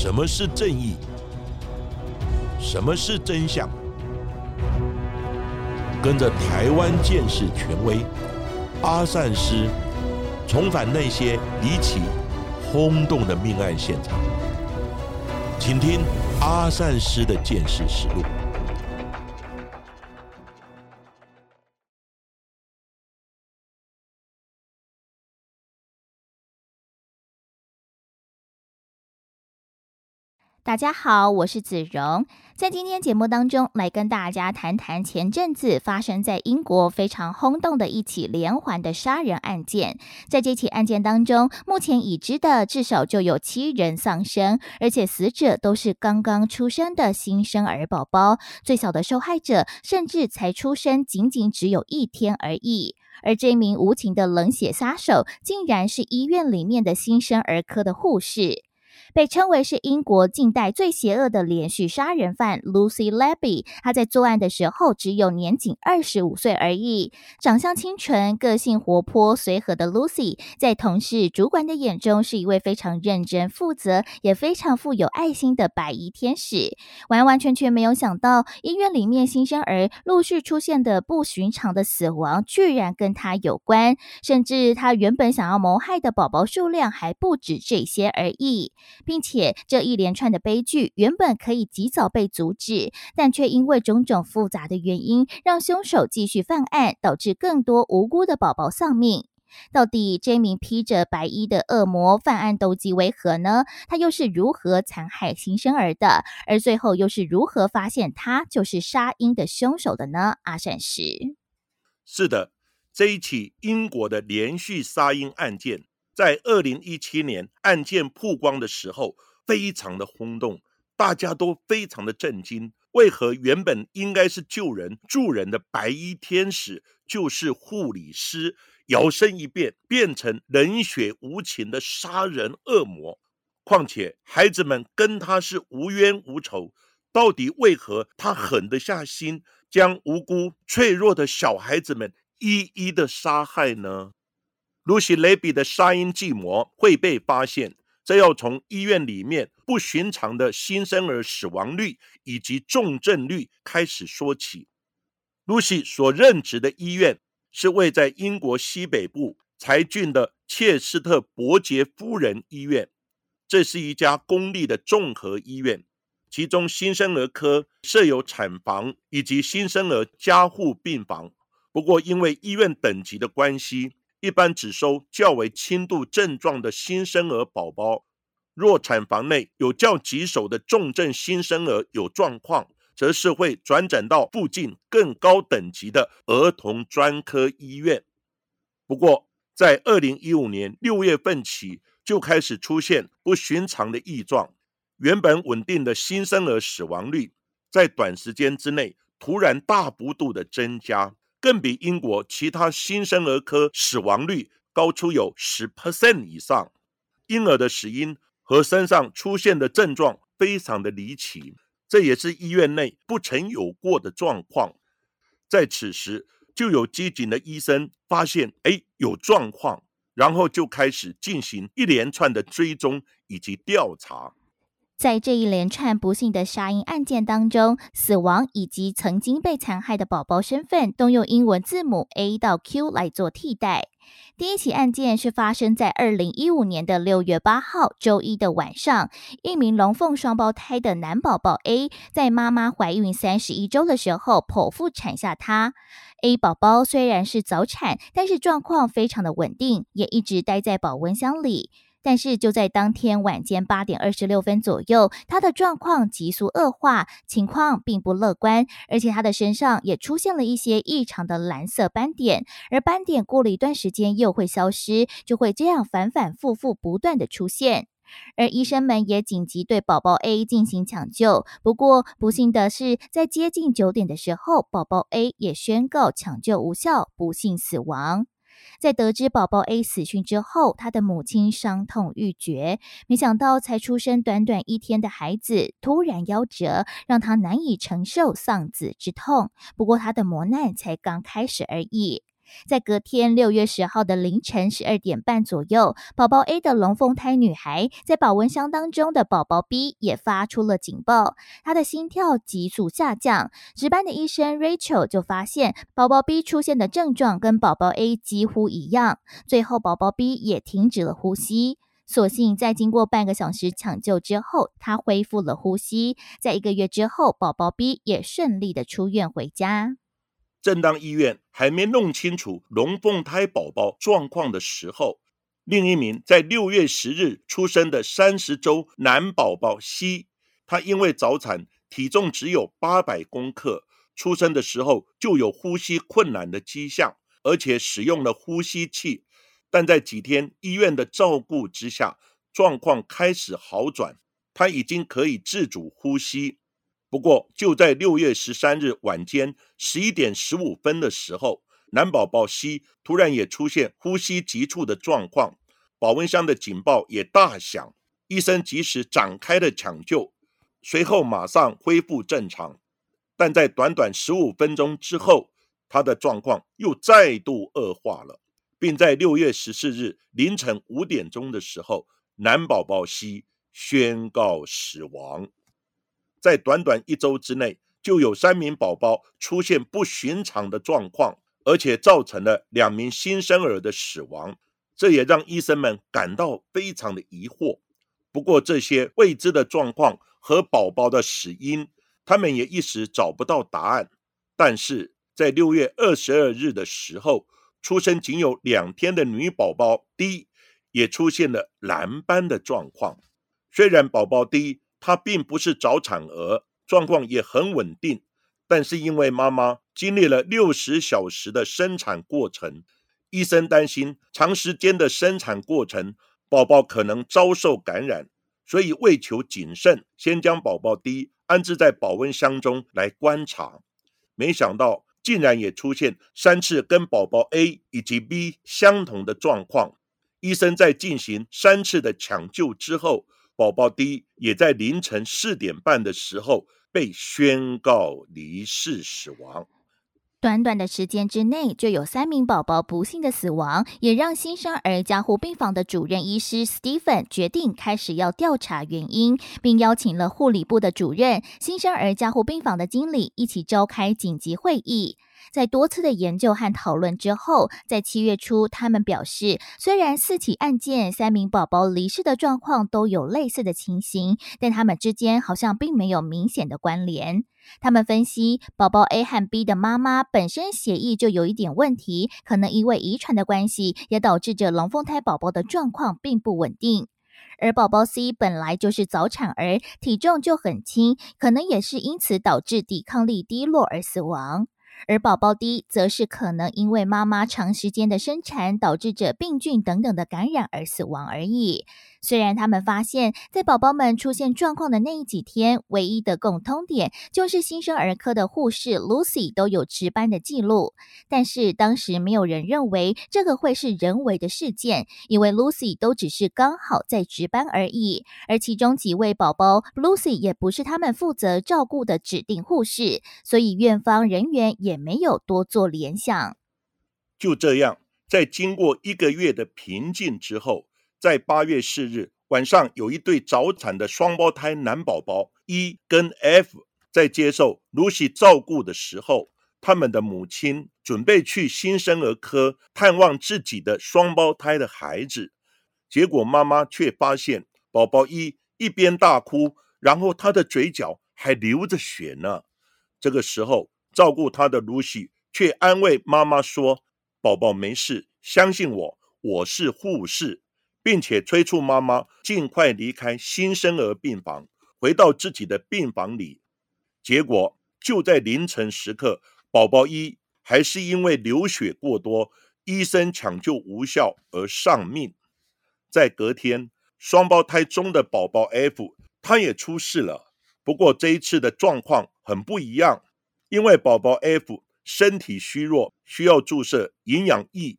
什么是正义？什么是真相？跟着台湾建士权威阿善师，重返那些离奇、轰动的命案现场，请听阿善师的见识实录。大家好，我是子荣，在今天节目当中来跟大家谈谈前阵子发生在英国非常轰动的一起连环的杀人案件。在这起案件当中，目前已知的至少就有七人丧生，而且死者都是刚刚出生的新生儿宝宝，最小的受害者甚至才出生仅仅只有一天而已。而这名无情的冷血杀手，竟然是医院里面的新生儿科的护士。被称为是英国近代最邪恶的连续杀人犯 Lucy Leby，她在作案的时候只有年仅二十五岁而已，长相清纯、个性活泼、随和的 Lucy，在同事、主管的眼中是一位非常认真、负责，也非常富有爱心的白衣天使。完完全全没有想到，医院里面新生儿陆续出现的不寻常的死亡，居然跟他有关，甚至他原本想要谋害的宝宝数量还不止这些而已。并且这一连串的悲剧原本可以及早被阻止，但却因为种种复杂的原因，让凶手继续犯案，导致更多无辜的宝宝丧命。到底这名披着白衣的恶魔犯案动机为何呢？他又是如何残害新生儿的？而最后又是如何发现他就是杀婴的凶手的呢？阿善石是的，这一起英国的连续杀婴案件。在二零一七年案件曝光的时候，非常的轰动，大家都非常的震惊。为何原本应该是救人助人的白衣天使，就是护理师，摇身一变变成冷血无情的杀人恶魔？况且孩子们跟他是无冤无仇，到底为何他狠得下心，将无辜脆弱的小孩子们一一的杀害呢？露西·雷比的杀婴计谋会被发现，这要从医院里面不寻常的新生儿死亡率以及重症率开始说起。露西所任职的医院是位在英国西北部柴郡的切斯特伯杰夫人医院，这是一家公立的综合医院，其中新生儿科设有产房以及新生儿加护病房。不过，因为医院等级的关系，一般只收较为轻度症状的新生儿宝宝，若产房内有较棘手的重症新生儿有状况，则是会转诊到附近更高等级的儿童专科医院。不过，在二零一五年六月份起，就开始出现不寻常的异状，原本稳定的新生儿死亡率，在短时间之内突然大幅度的增加。更比英国其他新生儿科死亡率高出有十 percent 以上，婴儿的死因和身上出现的症状非常的离奇，这也是医院内不曾有过的状况。在此时，就有机警的医生发现，哎，有状况，然后就开始进行一连串的追踪以及调查。在这一连串不幸的杀婴案件当中，死亡以及曾经被残害的宝宝身份都用英文字母 A 到 Q 来做替代。第一起案件是发生在二零一五年的六月八号周一的晚上，一名龙凤双胞胎的男宝宝 A 在妈妈怀孕三十一周的时候剖腹产下他。A 宝宝虽然是早产，但是状况非常的稳定，也一直待在保温箱里。但是就在当天晚间八点二十六分左右，他的状况急速恶化，情况并不乐观，而且他的身上也出现了一些异常的蓝色斑点，而斑点过了一段时间又会消失，就会这样反反复复不断的出现。而医生们也紧急对宝宝 A 进行抢救，不过不幸的是，在接近九点的时候，宝宝 A 也宣告抢救无效，不幸死亡。在得知宝宝 A 死讯之后，他的母亲伤痛欲绝。没想到，才出生短短一天的孩子突然夭折，让他难以承受丧子之痛。不过，他的磨难才刚开始而已。在隔天六月十号的凌晨十二点半左右，宝宝 A 的龙凤胎女孩在保温箱当中的宝宝 B 也发出了警报，她的心跳急速下降。值班的医生 Rachel 就发现宝宝 B 出现的症状跟宝宝 A 几乎一样，最后宝宝 B 也停止了呼吸。所幸在经过半个小时抢救之后，他恢复了呼吸。在一个月之后，宝宝 B 也顺利的出院回家。正当医院还没弄清楚龙凤胎宝宝状况的时候，另一名在六月十日出生的三十周男宝宝 C，他因为早产，体重只有八百公克，出生的时候就有呼吸困难的迹象，而且使用了呼吸器，但在几天医院的照顾之下，状况开始好转，他已经可以自主呼吸。不过，就在六月十三日晚间十一点十五分的时候，男宝宝 C 突然也出现呼吸急促的状况，保温箱的警报也大响，医生及时展开了抢救，随后马上恢复正常。但在短短十五分钟之后，他的状况又再度恶化了，并在六月十四日凌晨五点钟的时候，男宝宝 C 宣告死亡。在短短一周之内，就有三名宝宝出现不寻常的状况，而且造成了两名新生儿的死亡，这也让医生们感到非常的疑惑。不过，这些未知的状况和宝宝的死因，他们也一时找不到答案。但是在六月二十二日的时候，出生仅有两天的女宝宝 D 也出现了蓝斑的状况，虽然宝宝 D。她并不是早产儿，状况也很稳定，但是因为妈妈经历了六十小时的生产过程，医生担心长时间的生产过程，宝宝可能遭受感染，所以为求谨慎，先将宝宝 D 安置在保温箱中来观察。没想到竟然也出现三次跟宝宝 A 以及 B 相同的状况，医生在进行三次的抢救之后。宝宝 D 也在凌晨四点半的时候被宣告离世死亡。短短的时间之内，就有三名宝宝不幸的死亡，也让新生儿加护病房的主任医师 Stephen 决定开始要调查原因，并邀请了护理部的主任、新生儿加护病房的经理一起召开紧急会议。在多次的研究和讨论之后，在七月初，他们表示，虽然四起案件三名宝宝离世的状况都有类似的情形，但他们之间好像并没有明显的关联。他们分析，宝宝 A 和 B 的妈妈本身血液就有一点问题，可能因为遗传的关系，也导致着龙凤胎宝宝的状况并不稳定。而宝宝 C 本来就是早产儿，体重就很轻，可能也是因此导致抵抗力低落而死亡。而宝宝 D 则是可能因为妈妈长时间的生产导致着病菌等等的感染而死亡而已。虽然他们发现，在宝宝们出现状况的那几天，唯一的共通点就是新生儿科的护士 Lucy 都有值班的记录，但是当时没有人认为这个会是人为的事件，因为 Lucy 都只是刚好在值班而已。而其中几位宝宝，Lucy 也不是他们负责照顾的指定护士，所以院方人员也也没有多做联想。就这样，在经过一个月的平静之后。在八月四日晚上，有一对早产的双胞胎男宝宝 E 跟 F 在接受 Lucy 照顾的时候，他们的母亲准备去新生儿科探望自己的双胞胎的孩子，结果妈妈却发现宝宝 E 一边大哭，然后他的嘴角还流着血呢。这个时候，照顾他的露西却安慰妈妈说：“宝宝没事，相信我，我是护士。”并且催促妈妈尽快离开新生儿病房，回到自己的病房里。结果就在凌晨时刻，宝宝一还是因为流血过多，医生抢救无效而丧命。在隔天，双胞胎中的宝宝 F 他也出事了，不过这一次的状况很不一样，因为宝宝 F 身体虚弱，需要注射营养液。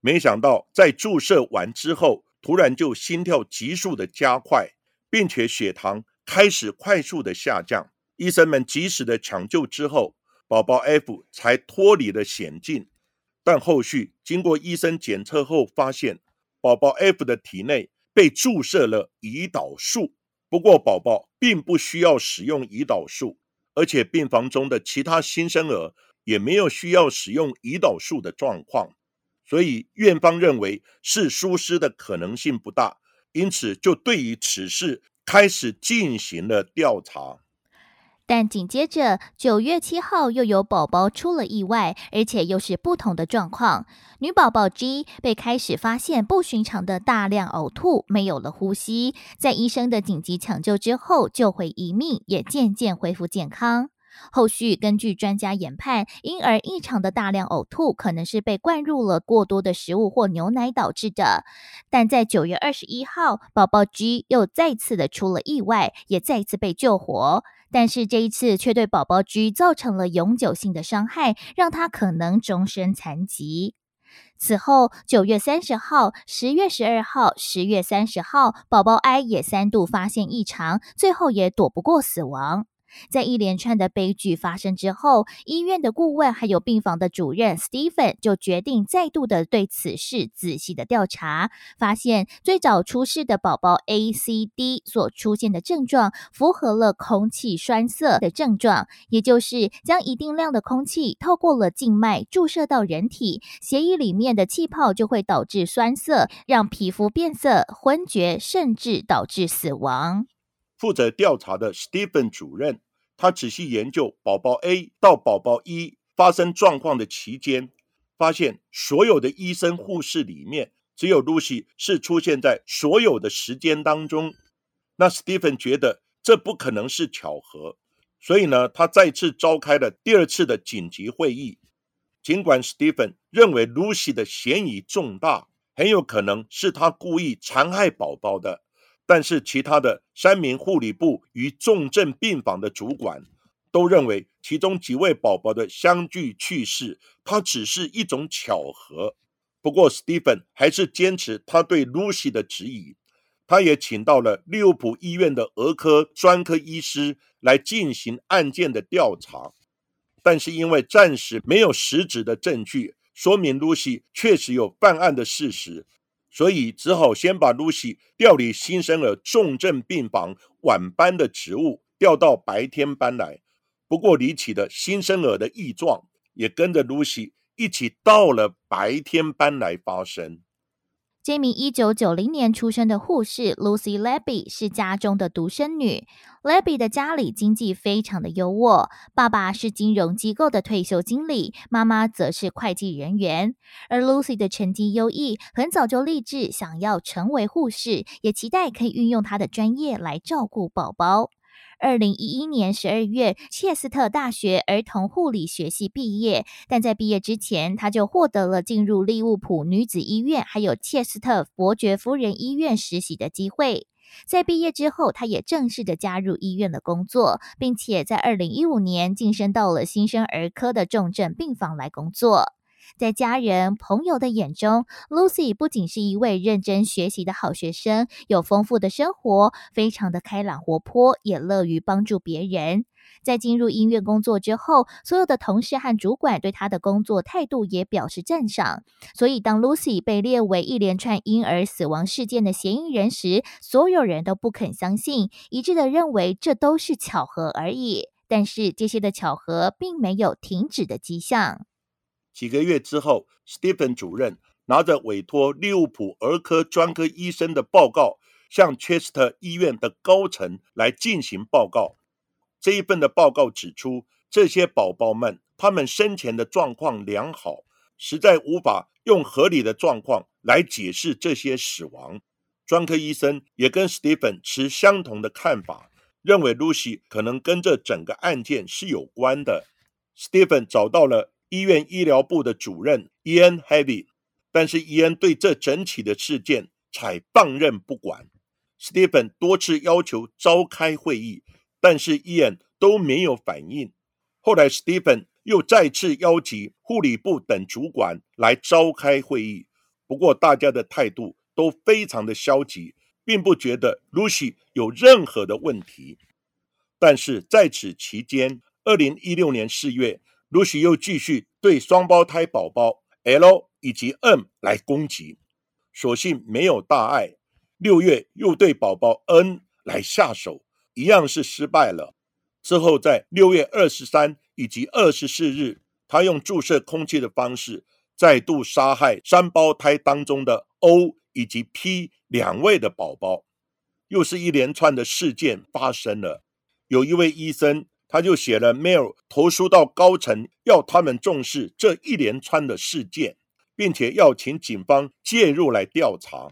没想到在注射完之后，突然就心跳急速的加快，并且血糖开始快速的下降。医生们及时的抢救之后，宝宝 F 才脱离了险境。但后续经过医生检测后发现，宝宝 F 的体内被注射了胰岛素。不过，宝宝并不需要使用胰岛素，而且病房中的其他新生儿也没有需要使用胰岛素的状况，所以院方认为是疏失的可能性不大，因此就对于此事开始进行了调查。但紧接着九月七号又有宝宝出了意外，而且又是不同的状况。女宝宝 G 被开始发现不寻常的大量呕吐，没有了呼吸，在医生的紧急抢救之后救回一命，也渐渐恢复健康。后续根据专家研判，婴儿异常的大量呕吐可能是被灌入了过多的食物或牛奶导致的。但在九月二十一号，宝宝 G 又再次的出了意外，也再次被救活。但是这一次却对宝宝 G 造成了永久性的伤害，让他可能终身残疾。此后，九月三十号、十月十二号、十月三十号，宝宝 I 也三度发现异常，最后也躲不过死亡。在一连串的悲剧发生之后，医院的顾问还有病房的主任 Stephen 就决定再度的对此事仔细的调查，发现最早出事的宝宝 A、C、D 所出现的症状符合了空气栓塞的症状，也就是将一定量的空气透过了静脉注射到人体，血液里面的气泡就会导致栓塞，让皮肤变色、昏厥，甚至导致死亡。负责调查的 Stephen 主任。他仔细研究宝宝 A 到宝宝一发生状况的期间，发现所有的医生护士里面，只有 Lucy 是出现在所有的时间当中。那 Stephen 觉得这不可能是巧合，所以呢，他再次召开了第二次的紧急会议。尽管 Stephen 认为 Lucy 的嫌疑重大，很有可能是他故意残害宝宝的。但是，其他的三名护理部与重症病房的主管都认为，其中几位宝宝的相继去世，它只是一种巧合。不过，Stephen 还是坚持他对 Lucy 的质疑。他也请到了利物浦医院的儿科专科医师来进行案件的调查。但是，因为暂时没有实质的证据说明 Lucy 确实有犯案的事实。所以只好先把露西调离新生儿重症病房晚班的职务，调到白天班来。不过离奇的新生儿的异状也跟着露西一起到了白天班来发生。这名一九九零年出生的护士 Lucy Labby 是家中的独生女。Labby 的家里经济非常的优渥，爸爸是金融机构的退休经理，妈妈则是会计人员。而 Lucy 的成绩优异，很早就立志想要成为护士，也期待可以运用她的专业来照顾宝宝。二零一一年十二月，切斯特大学儿童护理学系毕业，但在毕业之前，他就获得了进入利物浦女子医院还有切斯特伯爵夫人医院实习的机会。在毕业之后，他也正式的加入医院的工作，并且在二零一五年晋升到了新生儿科的重症病房来工作。在家人、朋友的眼中，Lucy 不仅是一位认真学习的好学生，有丰富的生活，非常的开朗活泼，也乐于帮助别人。在进入医院工作之后，所有的同事和主管对他的工作态度也表示赞赏。所以，当 Lucy 被列为一连串婴儿死亡事件的嫌疑人时，所有人都不肯相信，一致的认为这都是巧合而已。但是，这些的巧合并没有停止的迹象。几个月之后，Stephen 主任拿着委托利物浦儿科专科医生的报告，向 Chester 医院的高层来进行报告。这一份的报告指出，这些宝宝们他们生前的状况良好，实在无法用合理的状况来解释这些死亡。专科医生也跟 Stephen 持相同的看法，认为 Lucy 可能跟这整个案件是有关的。Stephen 找到了。医院医疗部的主任 Ian Heavy，但是 Ian 对这整起的事件采放任不管。Stephen 多次要求召开会议，但是 Ian 都没有反应。后来 Stephen 又再次邀集护理部等主管来召开会议，不过大家的态度都非常的消极，并不觉得 Lucy 有任何的问题。但是在此期间，二零一六年四月。Lucy 又继续对双胞胎宝宝 L 以及 M 来攻击，所幸没有大碍。六月又对宝宝 N 来下手，一样是失败了。之后在六月二十三以及二十四日，他用注射空气的方式再度杀害三胞胎当中的 O 以及 P 两位的宝宝。又是一连串的事件发生了。有一位医生，他就写了 mail 投诉到高层，要他们重视这一连串的事件，并且要请警方介入来调查。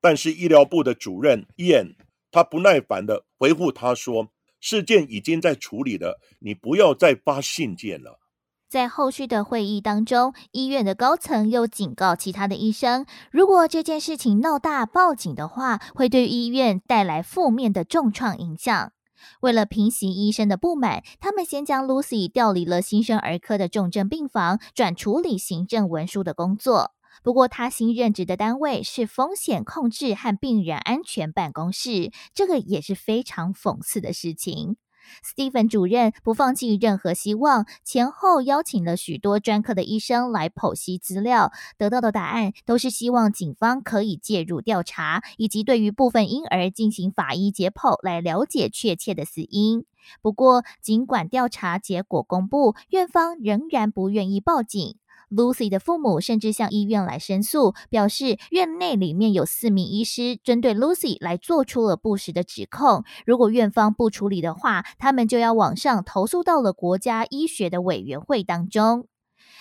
但是医疗部的主任 Ian 他不耐烦的回复他说：“事件已经在处理了，你不要再发信件了。”在后续的会议当中，医院的高层又警告其他的医生，如果这件事情闹大报警的话，会对医院带来负面的重创影响。为了平息医生的不满，他们先将 Lucy 调离了新生儿科的重症病房，转处理行政文书的工作。不过，他新任职的单位是风险控制和病人安全办公室，这个也是非常讽刺的事情。Stephen 主任不放弃任何希望，前后邀请了许多专科的医生来剖析资料，得到的答案都是希望警方可以介入调查，以及对于部分婴儿进行法医解剖，来了解确切的死因。不过，尽管调查结果公布，院方仍然不愿意报警。Lucy 的父母甚至向医院来申诉，表示院内里面有四名医师针对 Lucy 来做出了不实的指控。如果院方不处理的话，他们就要往上投诉到了国家医学的委员会当中。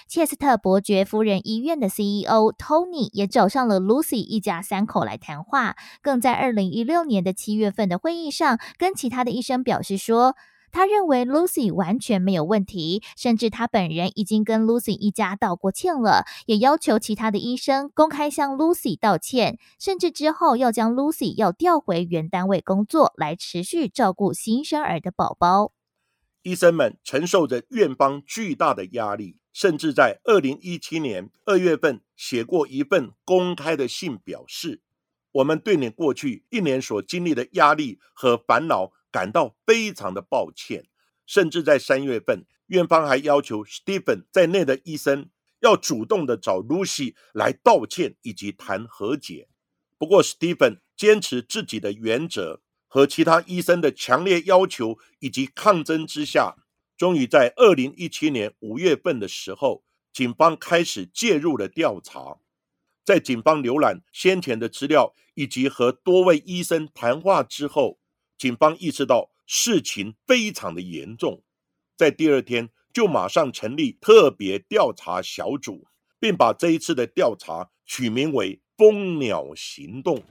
切斯特伯爵夫人医院的 CEO Tony 也找上了 Lucy 一家三口来谈话，更在二零一六年的七月份的会议上，跟其他的医生表示说。他认为 Lucy 完全没有问题，甚至他本人已经跟 Lucy 一家道过歉了，也要求其他的医生公开向 Lucy 道歉，甚至之后要将 Lucy 要调回原单位工作，来持续照顾新生儿的宝宝。医生们承受着院方巨大的压力，甚至在二零一七年二月份写过一份公开的信，表示我们对你过去一年所经历的压力和烦恼。感到非常的抱歉，甚至在三月份，院方还要求 Stephen 在内的医生要主动的找 Lucy 来道歉以及谈和解。不过，Stephen 坚持自己的原则和其他医生的强烈要求以及抗争之下，终于在二零一七年五月份的时候，警方开始介入了调查。在警方浏览先前的资料以及和多位医生谈话之后。警方意识到事情非常的严重，在第二天就马上成立特别调查小组，并把这一次的调查取名为“蜂鸟行动”。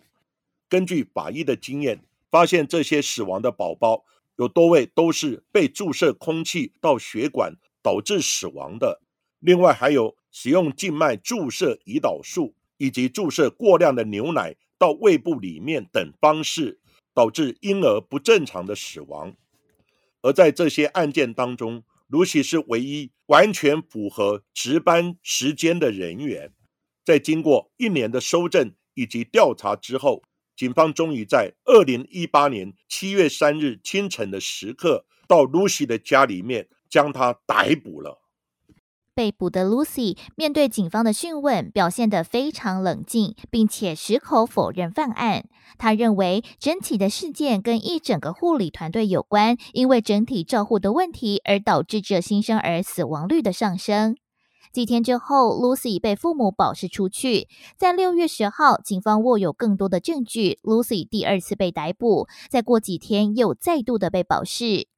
根据法医的经验，发现这些死亡的宝宝有多位都是被注射空气到血管导致死亡的，另外还有使用静脉注射胰岛素以及注射过量的牛奶到胃部里面等方式。导致婴儿不正常的死亡，而在这些案件当中，卢西是唯一完全符合值班时间的人员。在经过一年的搜证以及调查之后，警方终于在二零一八年七月三日清晨的时刻，到卢西的家里面将他逮捕了。被捕的 Lucy 面对警方的讯问，表现得非常冷静，并且矢口否认犯案。他认为整体的事件跟一整个护理团队有关，因为整体照护的问题而导致这新生儿死亡率的上升。几天之后，Lucy 被父母保释出去。在六月十号，警方握有更多的证据，Lucy 第二次被逮捕。再过几天，又再度的被保释。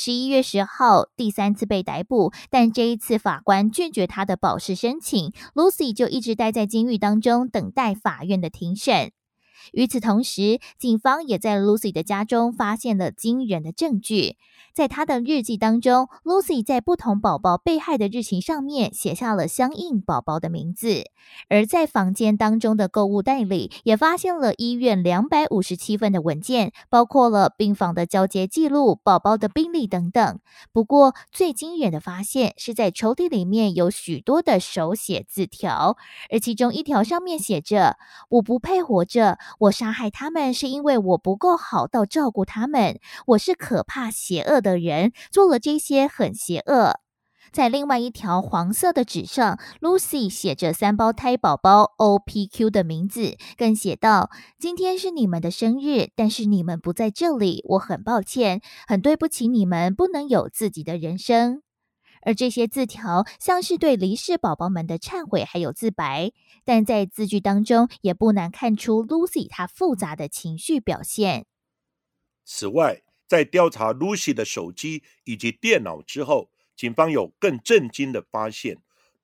十一月十号，第三次被逮捕，但这一次法官拒绝他的保释申请，Lucy 就一直待在监狱当中，等待法院的庭审。与此同时，警方也在 Lucy 的家中发现了惊人的证据。在他的日记当中，Lucy 在不同宝宝被害的日期上面写下了相应宝宝的名字。而在房间当中的购物袋里，也发现了医院两百五十七份的文件，包括了病房的交接记录、宝宝的病历等等。不过，最惊人的发现是在抽屉里面有许多的手写字条，而其中一条上面写着：“我不配活着。”我杀害他们是因为我不够好到照顾他们。我是可怕邪恶的人，做了这些很邪恶。在另外一条黄色的纸上，Lucy 写着三胞胎宝宝 OPQ 的名字，更写道：“今天是你们的生日，但是你们不在这里，我很抱歉，很对不起你们不能有自己的人生。”而这些字条像是对离世宝宝们的忏悔，还有自白，但在字句当中也不难看出 Lucy 她复杂的情绪表现。此外，在调查 Lucy 的手机以及电脑之后，警方有更震惊的发现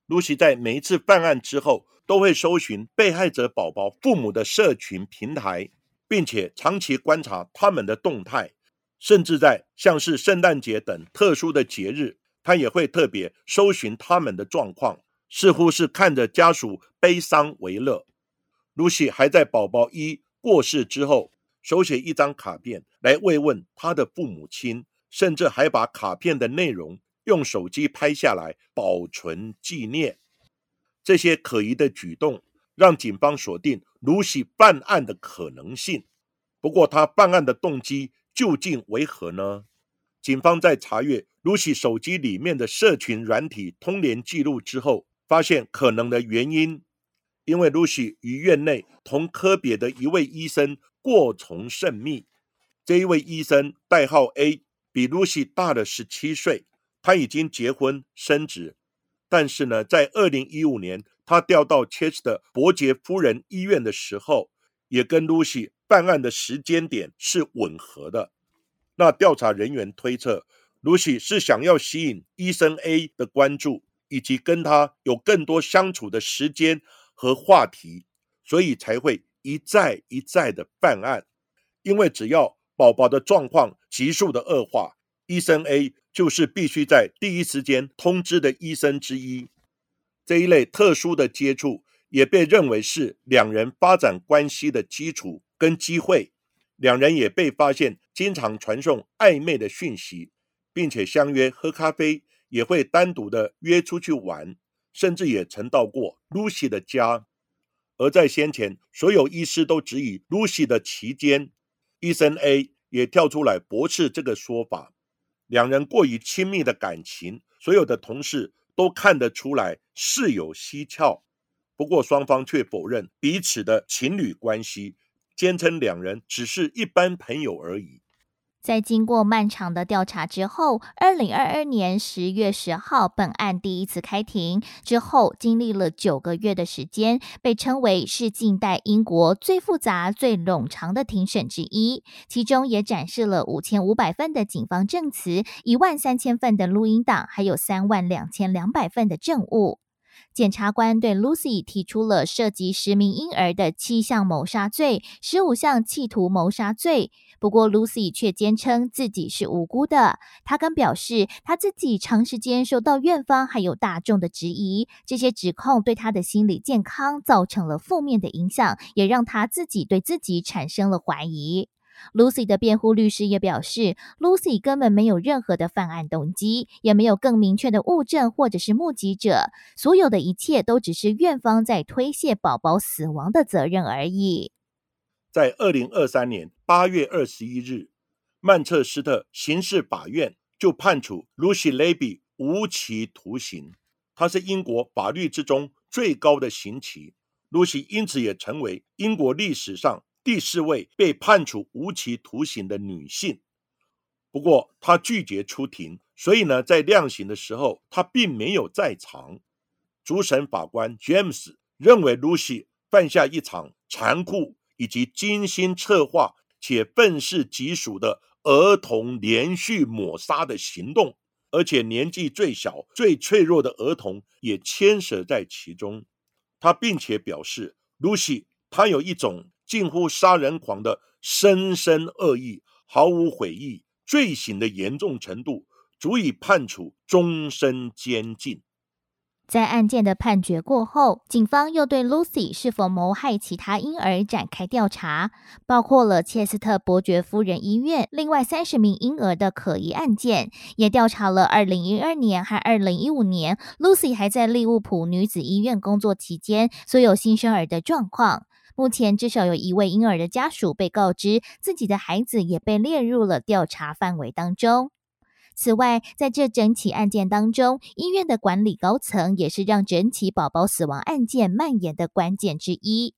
：Lucy 在每一次犯案之后，都会搜寻被害者宝宝父母的社群平台，并且长期观察他们的动态，甚至在像是圣诞节等特殊的节日，他也会特别搜寻他们的状况，似乎是看着家属悲伤为乐。露西还在宝宝一过世之后。手写一张卡片来慰问他的父母亲，甚至还把卡片的内容用手机拍下来保存纪念。这些可疑的举动让警方锁定露西办案的可能性。不过，他办案的动机究竟为何呢？警方在查阅 Lucy 手机里面的社群软体通联记录之后，发现可能的原因，因为 Lucy 于院内同科别的一位医生。过从甚密。这一位医生代号 A，比 Lucy 大了十七岁，他已经结婚生子。但是呢，在二零一五年，他调到 Chester 伯爵夫人医院的时候，也跟 Lucy 办案的时间点是吻合的。那调查人员推测，Lucy 是想要吸引医生 A 的关注，以及跟他有更多相处的时间和话题，所以才会。一再一再的犯案，因为只要宝宝的状况急速的恶化，医生 A 就是必须在第一时间通知的医生之一。这一类特殊的接触也被认为是两人发展关系的基础跟机会。两人也被发现经常传送暧昧的讯息，并且相约喝咖啡，也会单独的约出去玩，甚至也曾到过 Lucy 的家。而在先前，所有医师都质疑 Lucy 的期间，医生 A 也跳出来驳斥这个说法。两人过于亲密的感情，所有的同事都看得出来事有蹊跷。不过双方却否认彼此的情侣关系，坚称两人只是一般朋友而已。在经过漫长的调查之后，二零二二年十月十号，本案第一次开庭之后，经历了九个月的时间，被称为是近代英国最复杂、最冗长的庭审之一。其中也展示了五千五百份的警方证词、一万三千份的录音档，还有三万两千两百份的证物。检察官对 Lucy 提出了涉及十名婴儿的七项谋杀罪、十五项企图谋杀罪。不过，Lucy 却坚称自己是无辜的。他更表示，他自己长时间受到院方还有大众的质疑，这些指控对他的心理健康造成了负面的影响，也让他自己对自己产生了怀疑。Lucy 的辩护律师也表示，Lucy 根本没有任何的犯案动机，也没有更明确的物证或者是目击者，所有的一切都只是院方在推卸宝宝死亡的责任而已。在二零二三年八月二十一日，曼彻斯特刑事法院就判处 Lucy Levy 无期徒刑，它是英国法律之中最高的刑期。Lucy 因此也成为英国历史上。第四位被判处无期徒刑的女性，不过她拒绝出庭，所以呢，在量刑的时候，她并没有在场。主审法官 James 认为，Lucy 犯下一场残酷以及精心策划且愤世嫉俗的儿童连续抹杀的行动，而且年纪最小、最脆弱的儿童也牵涉在其中。他并且表示，Lucy 她有一种。近乎杀人狂的深深恶意，毫无悔意，罪行的严重程度足以判处终身监禁。在案件的判决过后，警方又对 Lucy 是否谋害其他婴儿展开调查，包括了切斯特伯爵夫人医院另外三十名婴儿的可疑案件，也调查了二零一二年和二零一五年 Lucy 还在利物浦女子医院工作期间所有新生儿的状况。目前至少有一位婴儿的家属被告知，自己的孩子也被列入了调查范围当中。此外，在这整起案件当中，医院的管理高层也是让整起宝宝死亡案件蔓延的关键之一。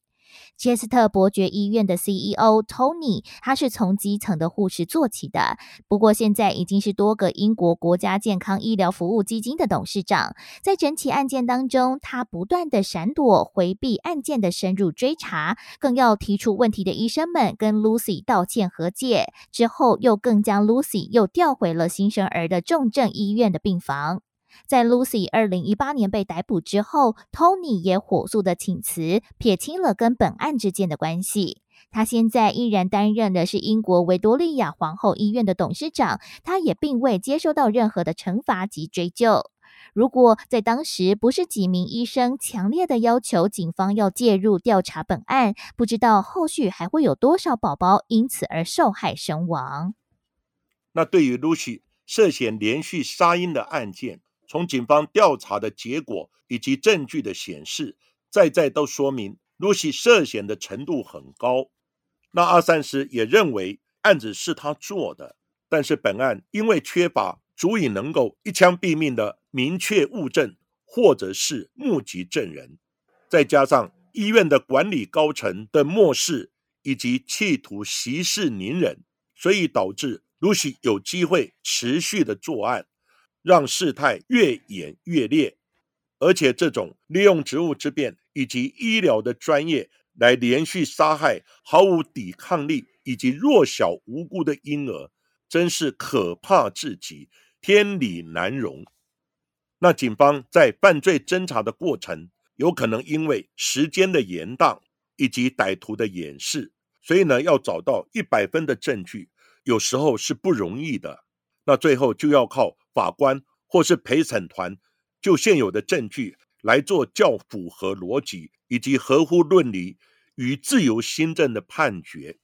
切斯特伯爵医院的 CEO Tony，他是从基层的护士做起的，不过现在已经是多个英国国家健康医疗服务基金的董事长。在整起案件当中，他不断的闪躲回避案件的深入追查，更要提出问题的医生们跟 Lucy 道歉和解，之后又更将 Lucy 又调回了新生儿的重症医院的病房。在 Lucy 二零一八年被逮捕之后，Tony 也火速的请辞，撇清了跟本案之间的关系。他现在依然担任的是英国维多利亚皇后医院的董事长，他也并未接受到任何的惩罚及追究。如果在当时不是几名医生强烈的要求警方要介入调查本案，不知道后续还会有多少宝宝因此而受害身亡。那对于 Lucy 涉嫌连续杀婴的案件，从警方调查的结果以及证据的显示，在在都说明露西涉嫌的程度很高。那阿三师也认为案子是他做的，但是本案因为缺乏足以能够一枪毙命的明确物证或者是目击证人，再加上医院的管理高层的漠视以及企图息事宁人，所以导致露西有机会持续的作案。让事态越演越烈，而且这种利用职务之便以及医疗的专业来连续杀害毫无抵抗力以及弱小无辜的婴儿，真是可怕至极，天理难容。那警方在犯罪侦查的过程，有可能因为时间的延宕以及歹徒的掩饰，所以呢，要找到一百分的证据，有时候是不容易的。那最后就要靠。法官或是陪审团就现有的证据来做较符合逻辑以及合乎论理与自由新政的判决，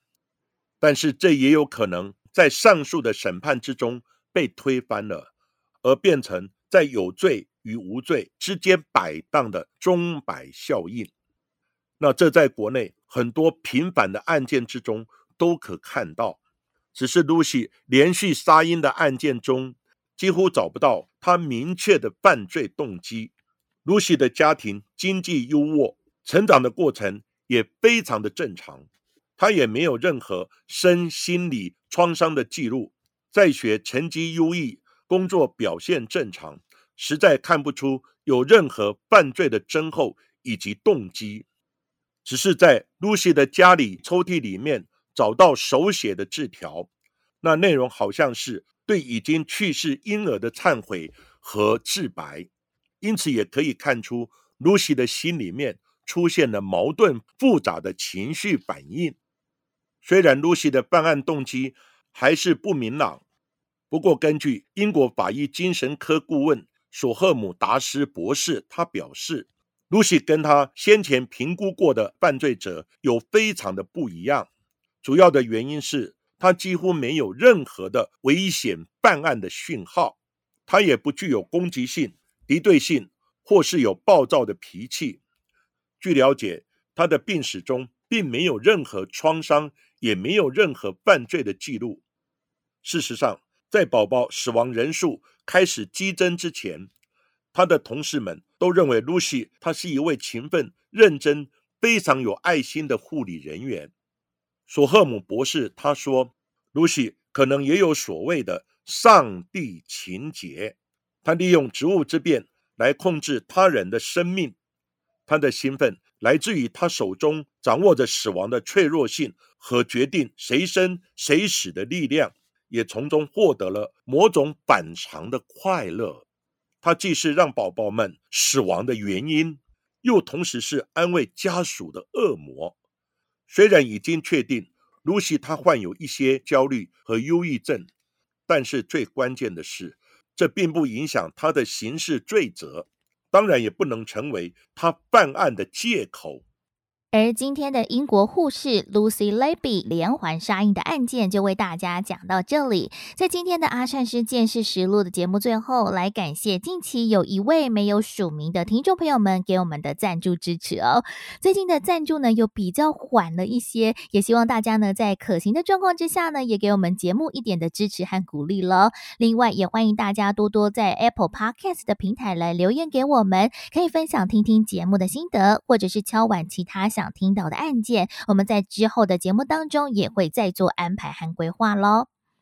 但是这也有可能在上述的审判之中被推翻了，而变成在有罪与无罪之间摆荡的钟摆效应。那这在国内很多平凡的案件之中都可看到，只是 Lucy 连续杀婴的案件中。几乎找不到他明确的犯罪动机。Lucy 的家庭经济优渥，成长的过程也非常的正常。他也没有任何身心理创伤的记录，在学成绩优异，工作表现正常，实在看不出有任何犯罪的征候以及动机。只是在 Lucy 的家里抽屉里面找到手写的字条，那内容好像是。对已经去世婴儿的忏悔和自白，因此也可以看出露西的心里面出现了矛盾复杂的情绪反应。虽然露西的办案动机还是不明朗，不过根据英国法医精神科顾问索赫姆达斯博士，他表示露西跟他先前评估过的犯罪者有非常的不一样，主要的原因是。他几乎没有任何的危险办案的讯号，他也不具有攻击性、敌对性，或是有暴躁的脾气。据了解，他的病史中并没有任何创伤，也没有任何犯罪的记录。事实上，在宝宝死亡人数开始激增之前，他的同事们都认为 Lucy 她是一位勤奋、认真、非常有爱心的护理人员。索赫姆博士他说：“Lucy 可能也有所谓的上帝情节，他利用职务之便来控制他人的生命。他的兴奋来自于他手中掌握着死亡的脆弱性和决定谁生谁死的力量，也从中获得了某种反常的快乐。他既是让宝宝们死亡的原因，又同时是安慰家属的恶魔。”虽然已经确定露西她患有一些焦虑和忧郁症，但是最关键的是，这并不影响她的刑事罪责，当然也不能成为她犯案的借口。而今天的英国护士 Lucy laby 连环杀婴的案件就为大家讲到这里。在今天的阿善师见识实录的节目最后，来感谢近期有一位没有署名的听众朋友们给我们的赞助支持哦。最近的赞助呢又比较缓了一些，也希望大家呢在可行的状况之下呢，也给我们节目一点的支持和鼓励喽。另外，也欢迎大家多多在 Apple Podcast 的平台来留言给我们，可以分享听听节目的心得，或者是敲碗其他想。想听到的案件，我们在之后的节目当中也会再做安排和规划喽。